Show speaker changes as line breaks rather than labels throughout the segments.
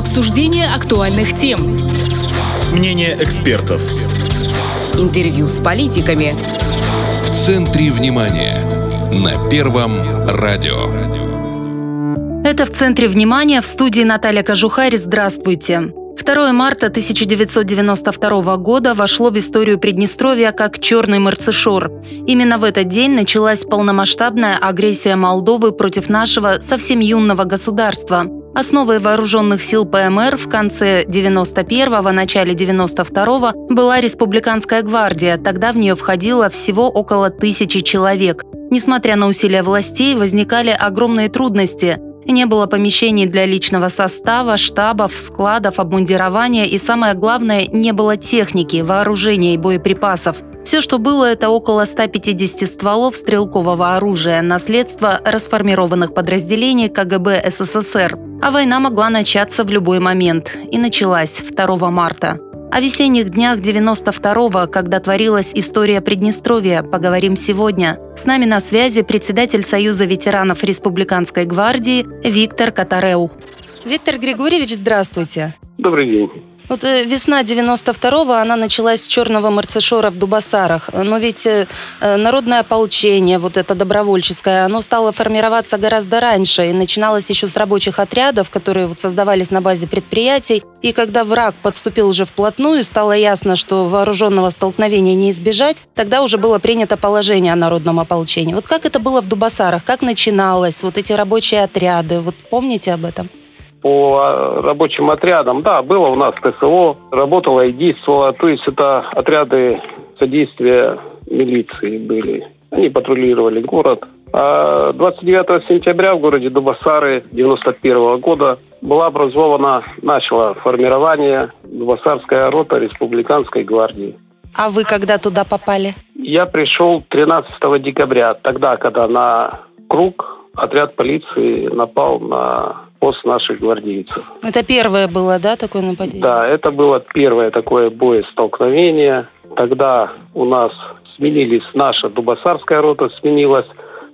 Обсуждение актуальных тем.
Мнение экспертов.
Интервью с политиками.
В центре внимания. На Первом радио.
Это в центре внимания в студии Наталья Кожухарь. Здравствуйте. 2 марта 1992 года вошло в историю Приднестровья как «Черный Марцишор». Именно в этот день началась полномасштабная агрессия Молдовы против нашего совсем юного государства. Основой вооруженных сил ПМР в конце 91-го, начале 92-го была Республиканская гвардия. Тогда в нее входило всего около тысячи человек. Несмотря на усилия властей, возникали огромные трудности – не было помещений для личного состава, штабов, складов, обмундирования и, самое главное, не было техники, вооружения и боеприпасов. Все, что было, это около 150 стволов стрелкового оружия, наследство расформированных подразделений КГБ СССР. А война могла начаться в любой момент. И началась 2 марта. О весенних днях 92-го, когда творилась история Приднестровья, поговорим сегодня. С нами на связи председатель Союза ветеранов Республиканской гвардии Виктор Катареу. Виктор Григорьевич, здравствуйте.
Добрый день.
Вот э, весна 92-го, она началась с черного марцешора в Дубасарах. Но ведь э, э, народное ополчение, вот это добровольческое, оно стало формироваться гораздо раньше. И начиналось еще с рабочих отрядов, которые вот создавались на базе предприятий. И когда враг подступил уже вплотную, стало ясно, что вооруженного столкновения не избежать, тогда уже было принято положение о народном ополчении. Вот как это было в Дубасарах? Как начиналось? Вот эти рабочие отряды? Вот помните об этом?
По а, рабочим отрядам. Да, было у нас ТСО, работало и действовало. То есть это отряды содействия милиции были. Они патрулировали город. А 29 сентября в городе Дубасары 91 года была образована, начало формирование Дубасарская рота Республиканской гвардии.
А вы когда туда попали?
Я пришел 13 декабря, тогда, когда на круг отряд полиции напал на пост наших гвардейцев.
Это первое было, да, такое нападение?
Да, это было первое такое боестолкновение. Тогда у нас сменились, наша Дубасарская рота сменилась.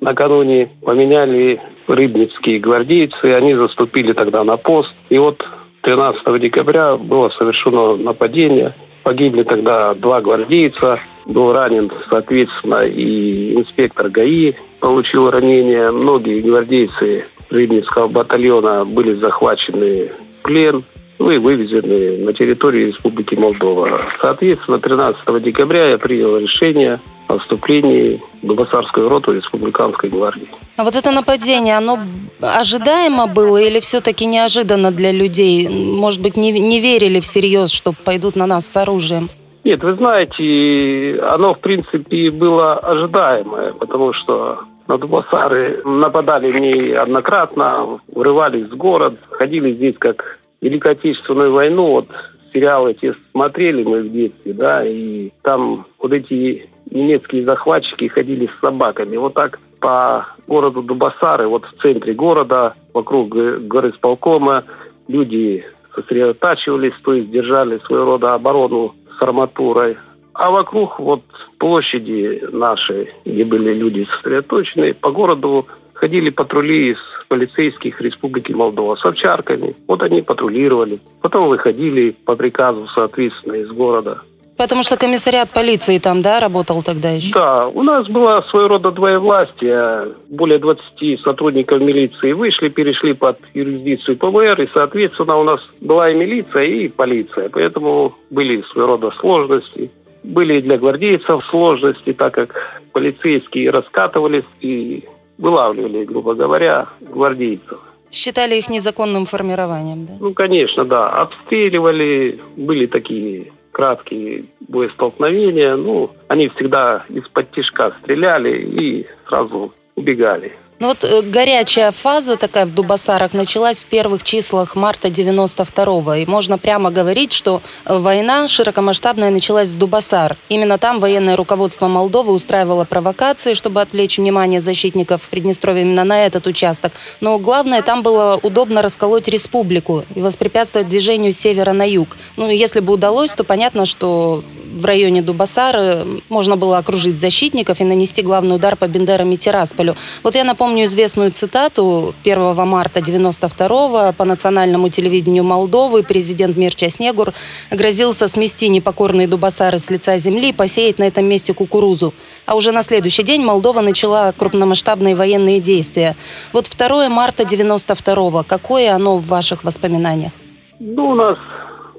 Накануне поменяли рыбницкие гвардейцы, они заступили тогда на пост. И вот 13 декабря было совершено нападение. Погибли тогда два гвардейца. Был ранен, соответственно, и инспектор ГАИ получил ранение. Многие гвардейцы Рыбницкого батальона были захвачены в плен, ну и вывезены на территорию Республики Молдова. Соответственно, 13 декабря я принял решение о вступлении в Дубасарскую роту Республиканской гвардии.
А вот это нападение, оно ожидаемо было или все-таки неожиданно для людей? Может быть, не, не верили всерьез, что пойдут на нас с оружием?
Нет, вы знаете, оно, в принципе, было ожидаемое, потому что на Дубасары нападали неоднократно, врывались в город, ходили здесь как Великую Отечественную войну, вот сериалы эти смотрели мы в детстве, да, и там вот эти немецкие захватчики ходили с собаками. Вот так по городу Дубасары, вот в центре города, вокруг горы Сполкома, люди сосредотачивались, то есть держали своего рода оборону с арматурой. А вокруг вот площади нашей, где были люди сосредоточены, по городу ходили патрули из полицейских Республики Молдова с овчарками. Вот они патрулировали. Потом выходили по приказу, соответственно, из города.
Потому что комиссариат полиции там, да, работал тогда еще?
Да, у нас было своего рода двоевластие. Более 20 сотрудников милиции вышли, перешли под юрисдикцию ПВР, и, соответственно, у нас была и милиция, и полиция. Поэтому были своего рода сложности. Были и для гвардейцев сложности, так как полицейские раскатывались и вылавливали, грубо говоря, гвардейцев.
Считали их незаконным формированием, да?
Ну, конечно, да. Обстреливали, были такие краткие боестолкновения. Ну, они всегда из-под тишка стреляли и сразу убегали.
Ну вот э, горячая фаза такая в Дубасарах началась в первых числах марта 92-го. И можно прямо говорить, что э, война широкомасштабная началась с Дубасар. Именно там военное руководство Молдовы устраивало провокации, чтобы отвлечь внимание защитников Приднестровья именно на этот участок. Но главное, там было удобно расколоть республику и воспрепятствовать движению с севера на юг. Ну, если бы удалось, то понятно, что в районе Дубасары можно было окружить защитников и нанести главный удар по Бендерам и Тирасполю. Вот я напомню известную цитату 1 марта 92 по национальному телевидению Молдовы президент Мирча Снегур грозился смести непокорные Дубасары с лица земли и посеять на этом месте кукурузу. А уже на следующий день Молдова начала крупномасштабные военные действия. Вот 2 марта 92 какое оно в ваших воспоминаниях?
Ну, у нас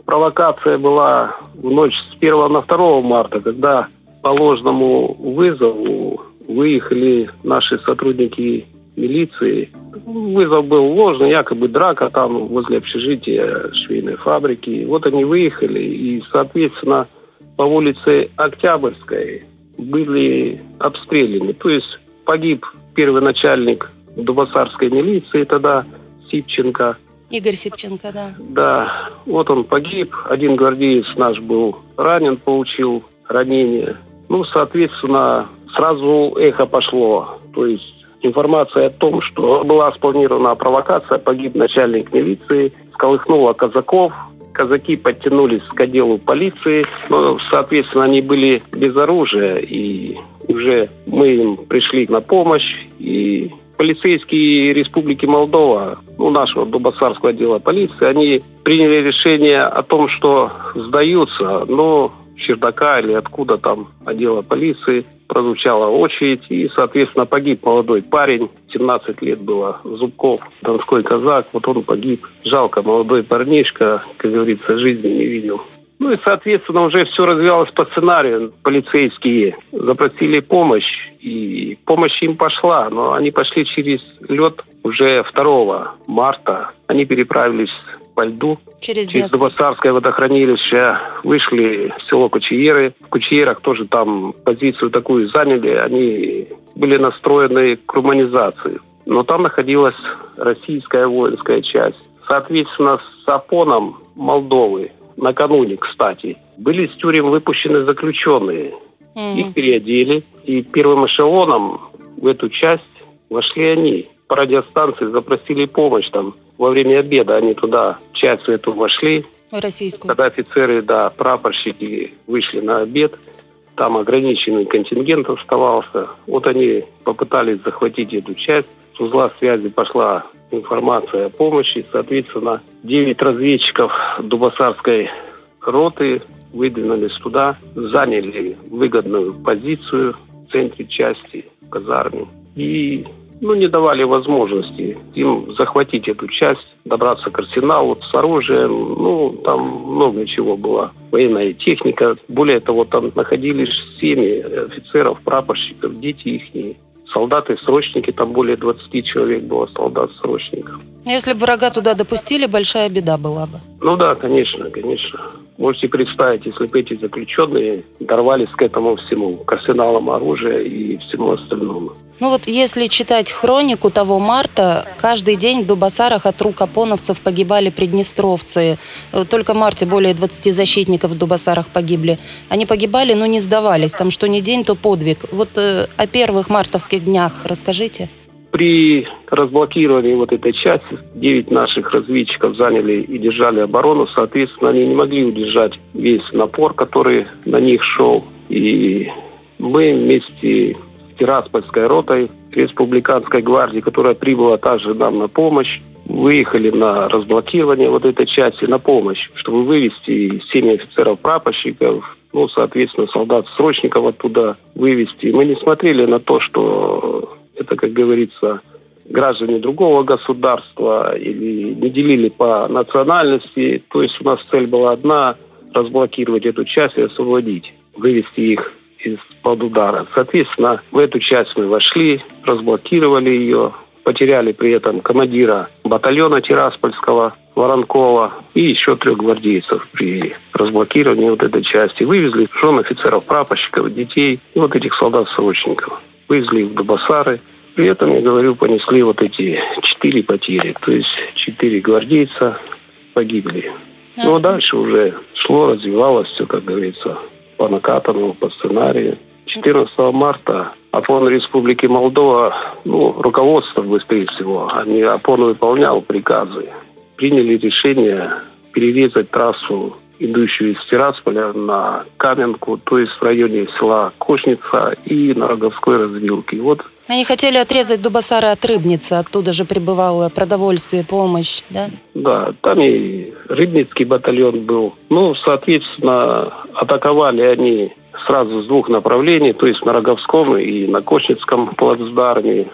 провокация была в ночь с 1 на 2 марта, когда по ложному вызову выехали наши сотрудники милиции. Вызов был ложный, якобы драка там возле общежития швейной фабрики. Вот они выехали, и, соответственно, по улице Октябрьской были обстреляны. То есть погиб первый начальник Дубасарской милиции тогда, Сипченко.
Игорь Сипченко, да.
Да, вот он погиб. Один гвардеец наш был ранен, получил ранение. Ну, соответственно, сразу эхо пошло. То есть информация о том, что была спланирована провокация, погиб начальник милиции, сколыхнула казаков, казаки подтянулись к отделу полиции, но, соответственно, они были без оружия, и уже мы им пришли на помощь, и полицейские Республики Молдова, ну, нашего Дубасарского отдела полиции, они приняли решение о том, что сдаются, но чердака или откуда там отдела полиции прозвучала очередь, и, соответственно, погиб молодой парень, 17 лет было, Зубков, донской казак, вот он погиб. Жалко, молодой парнишка, как говорится, жизни не видел. Ну и, соответственно, уже все развивалось по сценарию. Полицейские запросили помощь, и помощь им пошла, но они пошли через лед уже 2 марта. Они переправились по льду.
Через,
через Новосарское водохранилище вышли в село Кучиеры. В Кучиерах тоже там позицию такую заняли. Они были настроены к руманизации. Но там находилась российская воинская часть. Соответственно, с Апоном Молдовы накануне, кстати, были с тюрем выпущены заключенные. Mm-hmm. Их переодели. И первым эшелоном в эту часть вошли они. По радиостанции запросили помощь там во время обеда. Они туда, часть эту вошли.
Российскую.
Когда офицеры, да, прапорщики вышли на обед, там ограниченный контингент оставался. Вот они попытались захватить эту часть. С узла связи пошла информация о помощи. Соответственно, 9 разведчиков Дубасарской роты выдвинулись туда, заняли выгодную позицию в центре части, в казарме. И ну, не давали возможности им захватить эту часть, добраться к арсеналу с оружием. Ну, там много чего было. Военная техника. Более того, там находились семьи офицеров, прапорщиков, дети их солдаты-срочники, там более 20 человек было солдат-срочников.
Если бы врага туда допустили, большая беда была бы.
Ну да, конечно, конечно. Можете представить, если бы эти заключенные дорвались к этому всему, к арсеналам оружия и всему остальному.
Ну вот если читать хронику того марта, каждый день в Дубасарах от рук опоновцев погибали приднестровцы. Только в марте более 20 защитников в Дубасарах погибли. Они погибали, но не сдавались. Там что ни день, то подвиг. Вот э, о первых мартовских днях расскажите.
При разблокировании вот этой части 9 наших разведчиков заняли и держали оборону. Соответственно, они не могли удержать весь напор, который на них шел. И мы вместе с Тираспольской ротой республиканской гвардии, которая прибыла также нам на помощь, выехали на разблокирование вот этой части на помощь, чтобы вывести семь офицеров-прапорщиков, ну, соответственно, солдат-срочников оттуда вывести. Мы не смотрели на то, что это, как говорится, граждане другого государства или не делили по национальности. То есть у нас цель была одна – разблокировать эту часть и освободить, вывести их из-под удара. Соответственно, в эту часть мы вошли, разблокировали ее, потеряли при этом командира батальона Тираспольского, Воронкова и еще трех гвардейцев при разблокировании вот этой части. Вывезли жен офицеров, прапорщиков, детей и вот этих солдат-срочников вывезли их в Дубасары. При этом, я говорю, понесли вот эти четыре потери. То есть четыре гвардейца погибли. Ну, а дальше уже шло, развивалось все, как говорится, по накатанному, по сценарию. 14 марта ОПОН Республики Молдова, ну, руководство быстрее всего, они ОПОН выполнял приказы. Приняли решение перерезать трассу идущую из Тирасполя на Каменку, то есть в районе села Кошница и на Роговской развилке. Вот
они хотели отрезать Дубасара от Рыбницы, оттуда же прибывало продовольствие, помощь, да?
Да, там и Рыбницкий батальон был. Ну, соответственно, атаковали они сразу с двух направлений, то есть на Роговском и на Кошницком плацдарме.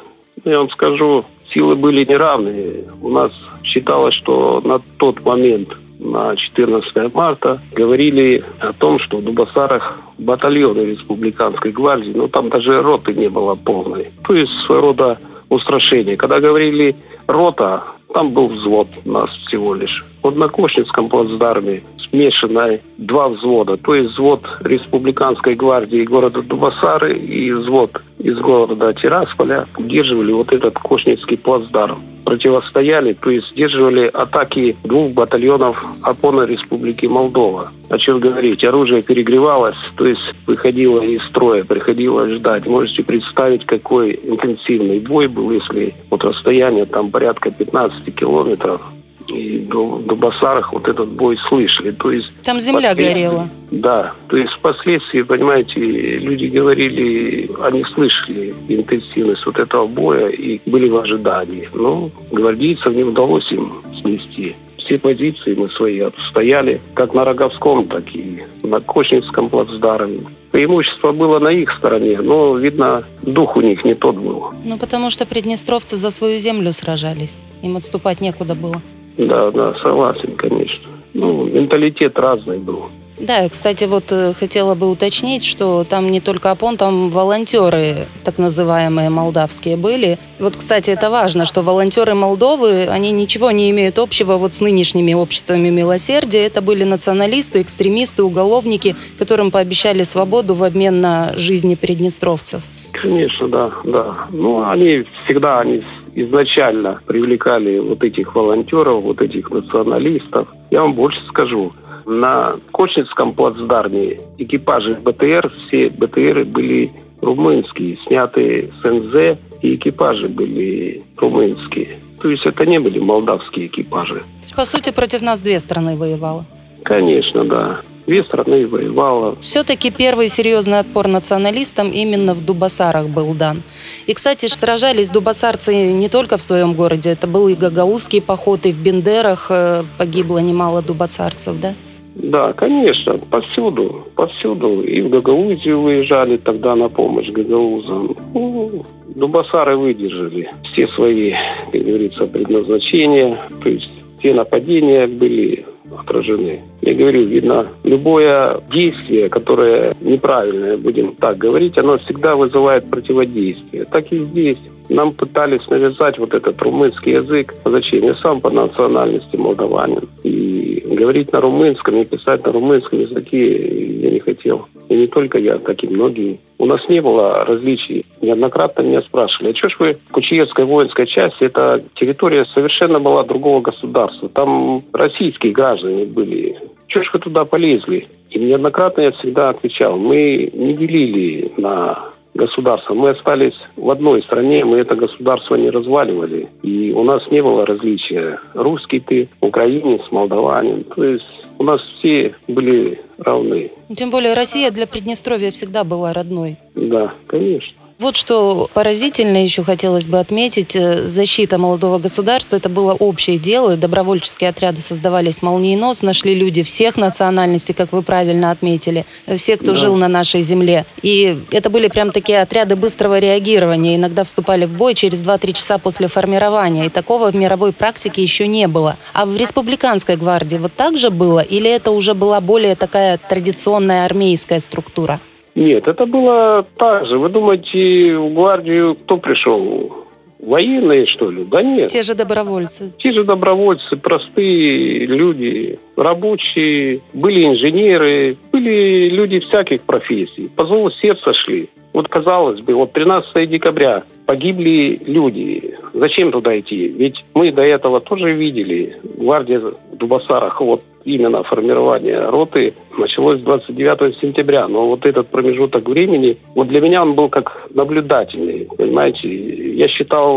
Я вам скажу, силы были неравные. У нас считалось, что на тот момент на 14 марта говорили о том, что в Дубасарах батальоны республиканской гвардии, ну там даже роты не было полной. То есть своего рода устрашение. Когда говорили рота, там был взвод нас всего лишь. Вот на Кошницком плацдарме смешанное два взвода. То есть взвод Республиканской гвардии города Дубасары и взвод из города Тирасполя удерживали вот этот Кошницкий плацдарм. Противостояли, то есть сдерживали атаки двух батальонов опорной республики Молдова. О чем говорить? Оружие перегревалось, то есть выходило из строя, приходилось ждать. Можете представить, какой интенсивный бой был, если вот расстояние там порядка 15 километров и до, до Басарах вот этот бой слышали. То есть
Там земля горела.
Да, то есть впоследствии, понимаете, люди говорили, они слышали интенсивность вот этого боя и были в ожидании. Но гвардейцам не удалось им снести все позиции мы свои отстояли, как на Роговском, так и на Кочницком плацдарме. Преимущество было на их стороне, но, видно, дух у них не тот был.
Ну, потому что приднестровцы за свою землю сражались. Им отступать некуда было.
Да, да, согласен, конечно. Ну, менталитет разный был.
Да, кстати, вот э, хотела бы уточнить, что там не только ОПОН, там волонтеры, так называемые молдавские, были. Вот, кстати, это важно, что волонтеры Молдовы, они ничего не имеют общего вот с нынешними обществами милосердия. Это были националисты, экстремисты, уголовники, которым пообещали свободу в обмен на жизни приднестровцев.
Конечно, да, да. Ну, они всегда, они изначально привлекали вот этих волонтеров, вот этих националистов. Я вам больше скажу. На Кочницком плацдарме экипажи БТР, все БТРы были румынские, снятые с НЗ, и экипажи были румынские. То есть это не были молдавские экипажи. То
есть, по сути, против нас две страны воевало?
Конечно, да две страны воевала.
Все-таки первый серьезный отпор националистам именно в Дубасарах был дан. И, кстати, сражались дубасарцы не только в своем городе. Это был и Гагаузский поход, и в Бендерах э, погибло немало дубасарцев, да?
Да, конечно, повсюду, повсюду. И в Гагаузию выезжали тогда на помощь гагаузам. Ну, Дубасары выдержали все свои, как говорится, предназначения. То есть все нападения были отражены. Я говорю, видно, любое действие, которое неправильное, будем так говорить, оно всегда вызывает противодействие. Так и здесь. Нам пытались навязать вот этот румынский язык. Зачем? Я сам по национальности молдаванин. И говорить на румынском и писать на румынском языке я не хотел. И не только я, как и многие. У нас не было различий. Неоднократно меня спрашивали, а что ж вы, Кучиевская воинская часть, это территория совершенно была другого государства. Там российские граждане были. Чего ж вы туда полезли? И неоднократно я всегда отвечал, мы не делили на государства. Мы остались в одной стране, мы это государство не разваливали. И у нас не было различия. Русский ты, украинец, молдаванин. То есть у нас все были равны.
Тем более Россия для Приднестровья всегда была родной.
Да, конечно.
Вот что поразительно еще хотелось бы отметить. Э, защита молодого государства – это было общее дело. Добровольческие отряды создавались молниеносно. Шли люди всех национальностей, как вы правильно отметили. Все, кто да. жил на нашей земле. И это были прям такие отряды быстрого реагирования. Иногда вступали в бой через 2-3 часа после формирования. И такого в мировой практике еще не было. А в республиканской гвардии вот так же было? Или это уже была более такая традиционная армейская структура?
Нет, это было так же. Вы думаете, в гвардию кто пришел? Военные, что ли? Да нет.
Те же добровольцы.
Те же добровольцы, простые люди, рабочие, были инженеры, были люди всяких профессий. По зову сердца шли. Вот казалось бы, вот 13 декабря погибли люди. Зачем туда идти? Ведь мы до этого тоже видели. Гвардия в Дубасарах, вот именно формирование роты началось 29 сентября. Но вот этот промежуток времени, вот для меня он был как наблюдательный. Понимаете, я считал,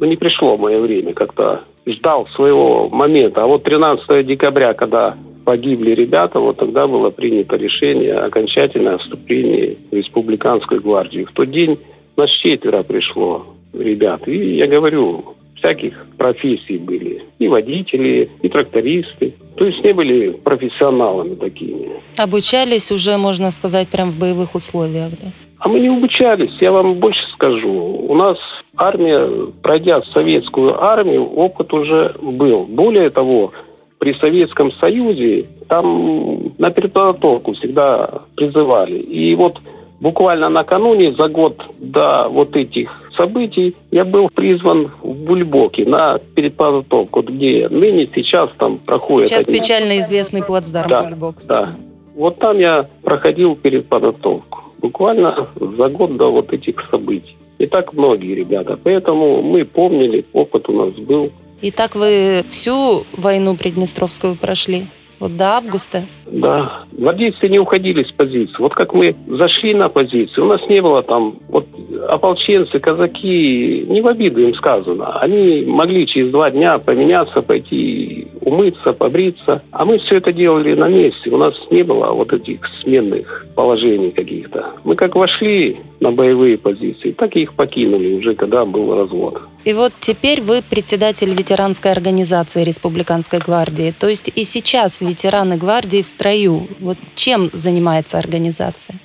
ну не пришло мое время как-то ждал своего момента. А вот 13 декабря, когда погибли ребята, вот тогда было принято решение окончательное о вступлении в республиканскую гвардию. В тот день нас четверо пришло ребят. И я говорю, всяких профессий были. И водители, и трактористы. То есть не были профессионалами такими.
Обучались уже, можно сказать, прям в боевых условиях, да?
А мы не обучались, я вам больше скажу. У нас армия, пройдя советскую армию, опыт уже был. Более того, при Советском Союзе там на переподготовку всегда призывали. И вот буквально накануне, за год до вот этих событий, я был призван в Бульбоке на переподготовку, где ныне сейчас там проходит...
Сейчас один... печально известный плацдарм
да,
Бульбок.
Да. Вот там я проходил переподготовку. Буквально за год до вот этих событий. И так многие ребята. Поэтому мы помнили, опыт у нас был.
И так вы всю войну Приднестровскую прошли? Вот до августа?
Да. Гвардейцы не уходили с позиции. Вот как мы зашли на позицию, у нас не было там... Вот ополченцы, казаки, не в обиду им сказано. Они могли через два дня поменяться, пойти умыться, побриться. А мы все это делали на месте. У нас не было вот этих сменных положений каких-то. Мы как вошли на боевые позиции, так и их покинули уже, когда был развод.
И вот теперь вы председатель ветеранской организации Республиканской гвардии. То есть и сейчас ветераны гвардии в строю. Вот чем занимается организация?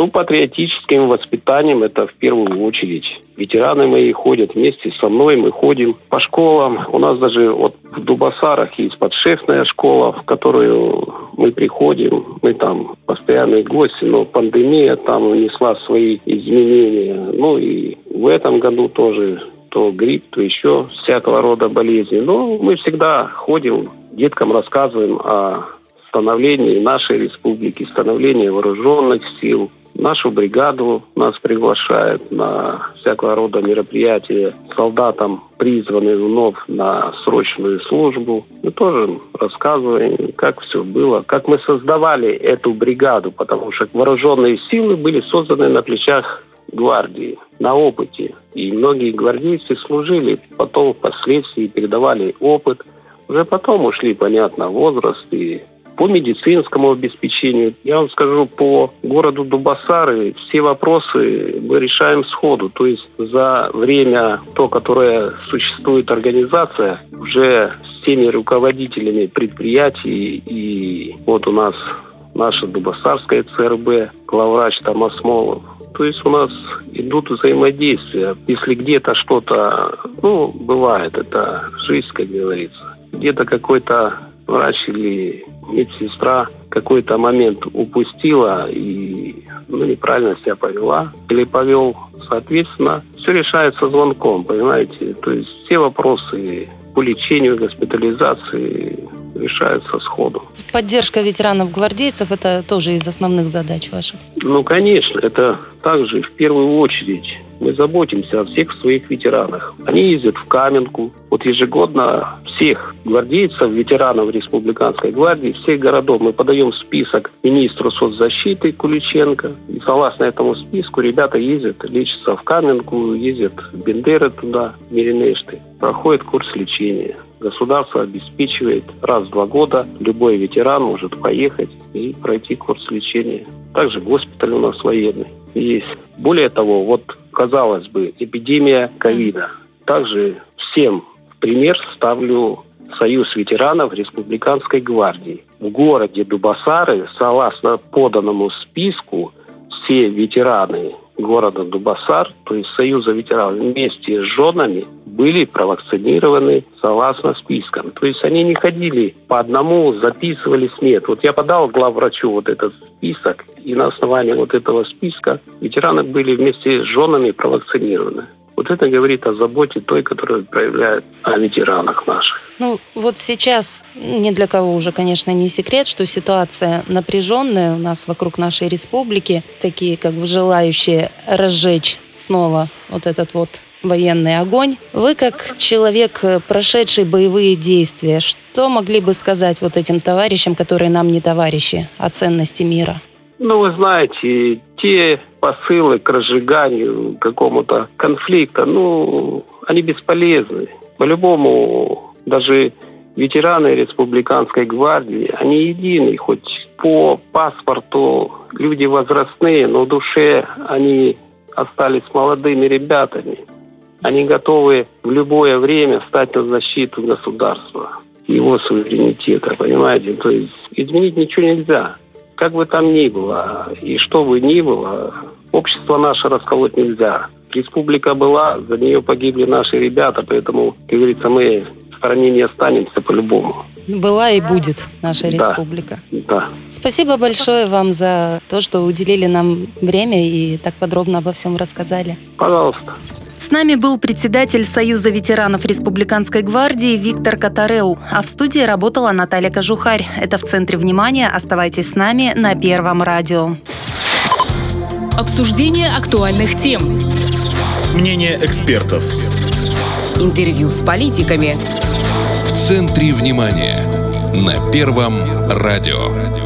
Ну, патриотическим воспитанием это в первую очередь. Ветераны мои ходят вместе со мной, мы ходим по школам. У нас даже вот в Дубасарах есть подшефная школа, в которую мы приходим. Мы там постоянные гости, но пандемия там внесла свои изменения. Ну и в этом году тоже то грипп, то еще всякого рода болезни. Но мы всегда ходим, деткам рассказываем о становлении нашей республики, становлении вооруженных сил. Нашу бригаду нас приглашают на всякого рода мероприятия. Солдатам призваны вновь на срочную службу. Мы тоже рассказываем, как все было, как мы создавали эту бригаду, потому что вооруженные силы были созданы на плечах гвардии, на опыте. И многие гвардейцы служили, потом впоследствии передавали опыт. Уже потом ушли, понятно, возраст и по медицинскому обеспечению, я вам скажу, по городу Дубасары все вопросы мы решаем сходу. То есть за время, то, которое существует организация, уже с теми руководителями предприятий, и вот у нас наша Дубасарская ЦРБ, главврач там Осмолов. То есть у нас идут взаимодействия. Если где-то что-то, ну, бывает, это жизнь, как говорится. Где-то какой-то врач или медсестра какой-то момент упустила и ну, неправильно себя повела или повел, соответственно, все решается звонком, понимаете? То есть все вопросы по лечению, госпитализации решаются сходу.
Поддержка ветеранов-гвардейцев – это тоже из основных задач ваших?
Ну, конечно, это также в первую очередь мы заботимся о всех своих ветеранах. Они ездят в Каменку. Вот ежегодно всех гвардейцев, ветеранов Республиканской гвардии, всех городов мы подаем список министру соцзащиты Куличенко. И согласно этому списку ребята ездят, лечатся в Каменку, ездят в Бендеры туда, в Миринешты, проходят курс лечения. Государство обеспечивает раз в два года. Любой ветеран может поехать и пройти курс лечения. Также госпиталь у нас военный есть. Более того, вот казалось бы, эпидемия ковида. Также всем в пример ставлю Союз ветеранов Республиканской гвардии. В городе Дубасары, согласно поданному списку, все ветераны города Дубасар, то есть Союза ветеранов, вместе с женами были провакцинированы согласно спискам. То есть они не ходили по одному, записывались, нет. Вот я подал главврачу вот этот список, и на основании вот этого списка ветераны были вместе с женами провакцинированы. Вот это говорит о заботе той, которую проявляют о ветеранах наших.
Ну, вот сейчас ни для кого уже, конечно, не секрет, что ситуация напряженная у нас вокруг нашей республики. Такие как бы желающие разжечь снова вот этот вот военный огонь. Вы, как человек, прошедший боевые действия, что могли бы сказать вот этим товарищам, которые нам не товарищи, о ценности мира?
Ну, вы знаете, те посылы к разжиганию какому-то конфликта, ну, они бесполезны. По-любому, даже ветераны республиканской гвардии, они едины, хоть по паспорту люди возрастные, но в душе они остались молодыми ребятами. Они готовы в любое время стать на защиту государства, его суверенитета, понимаете? То есть изменить ничего нельзя. Как бы там ни было, и что бы ни было, общество наше расколоть нельзя. Республика была, за нее погибли наши ребята, поэтому, как говорится, мы в стороне не останемся по-любому.
Была и будет наша
Да.
республика.
Да.
Спасибо большое вам за то, что уделили нам время и так подробно обо всем рассказали.
Пожалуйста.
С нами был председатель Союза ветеранов Республиканской гвардии Виктор Катареу, а в студии работала Наталья Кожухарь. Это в центре внимания. Оставайтесь с нами на Первом радио.
Обсуждение актуальных тем.
Мнение экспертов.
Интервью с политиками.
В центре внимания. На Первом радио.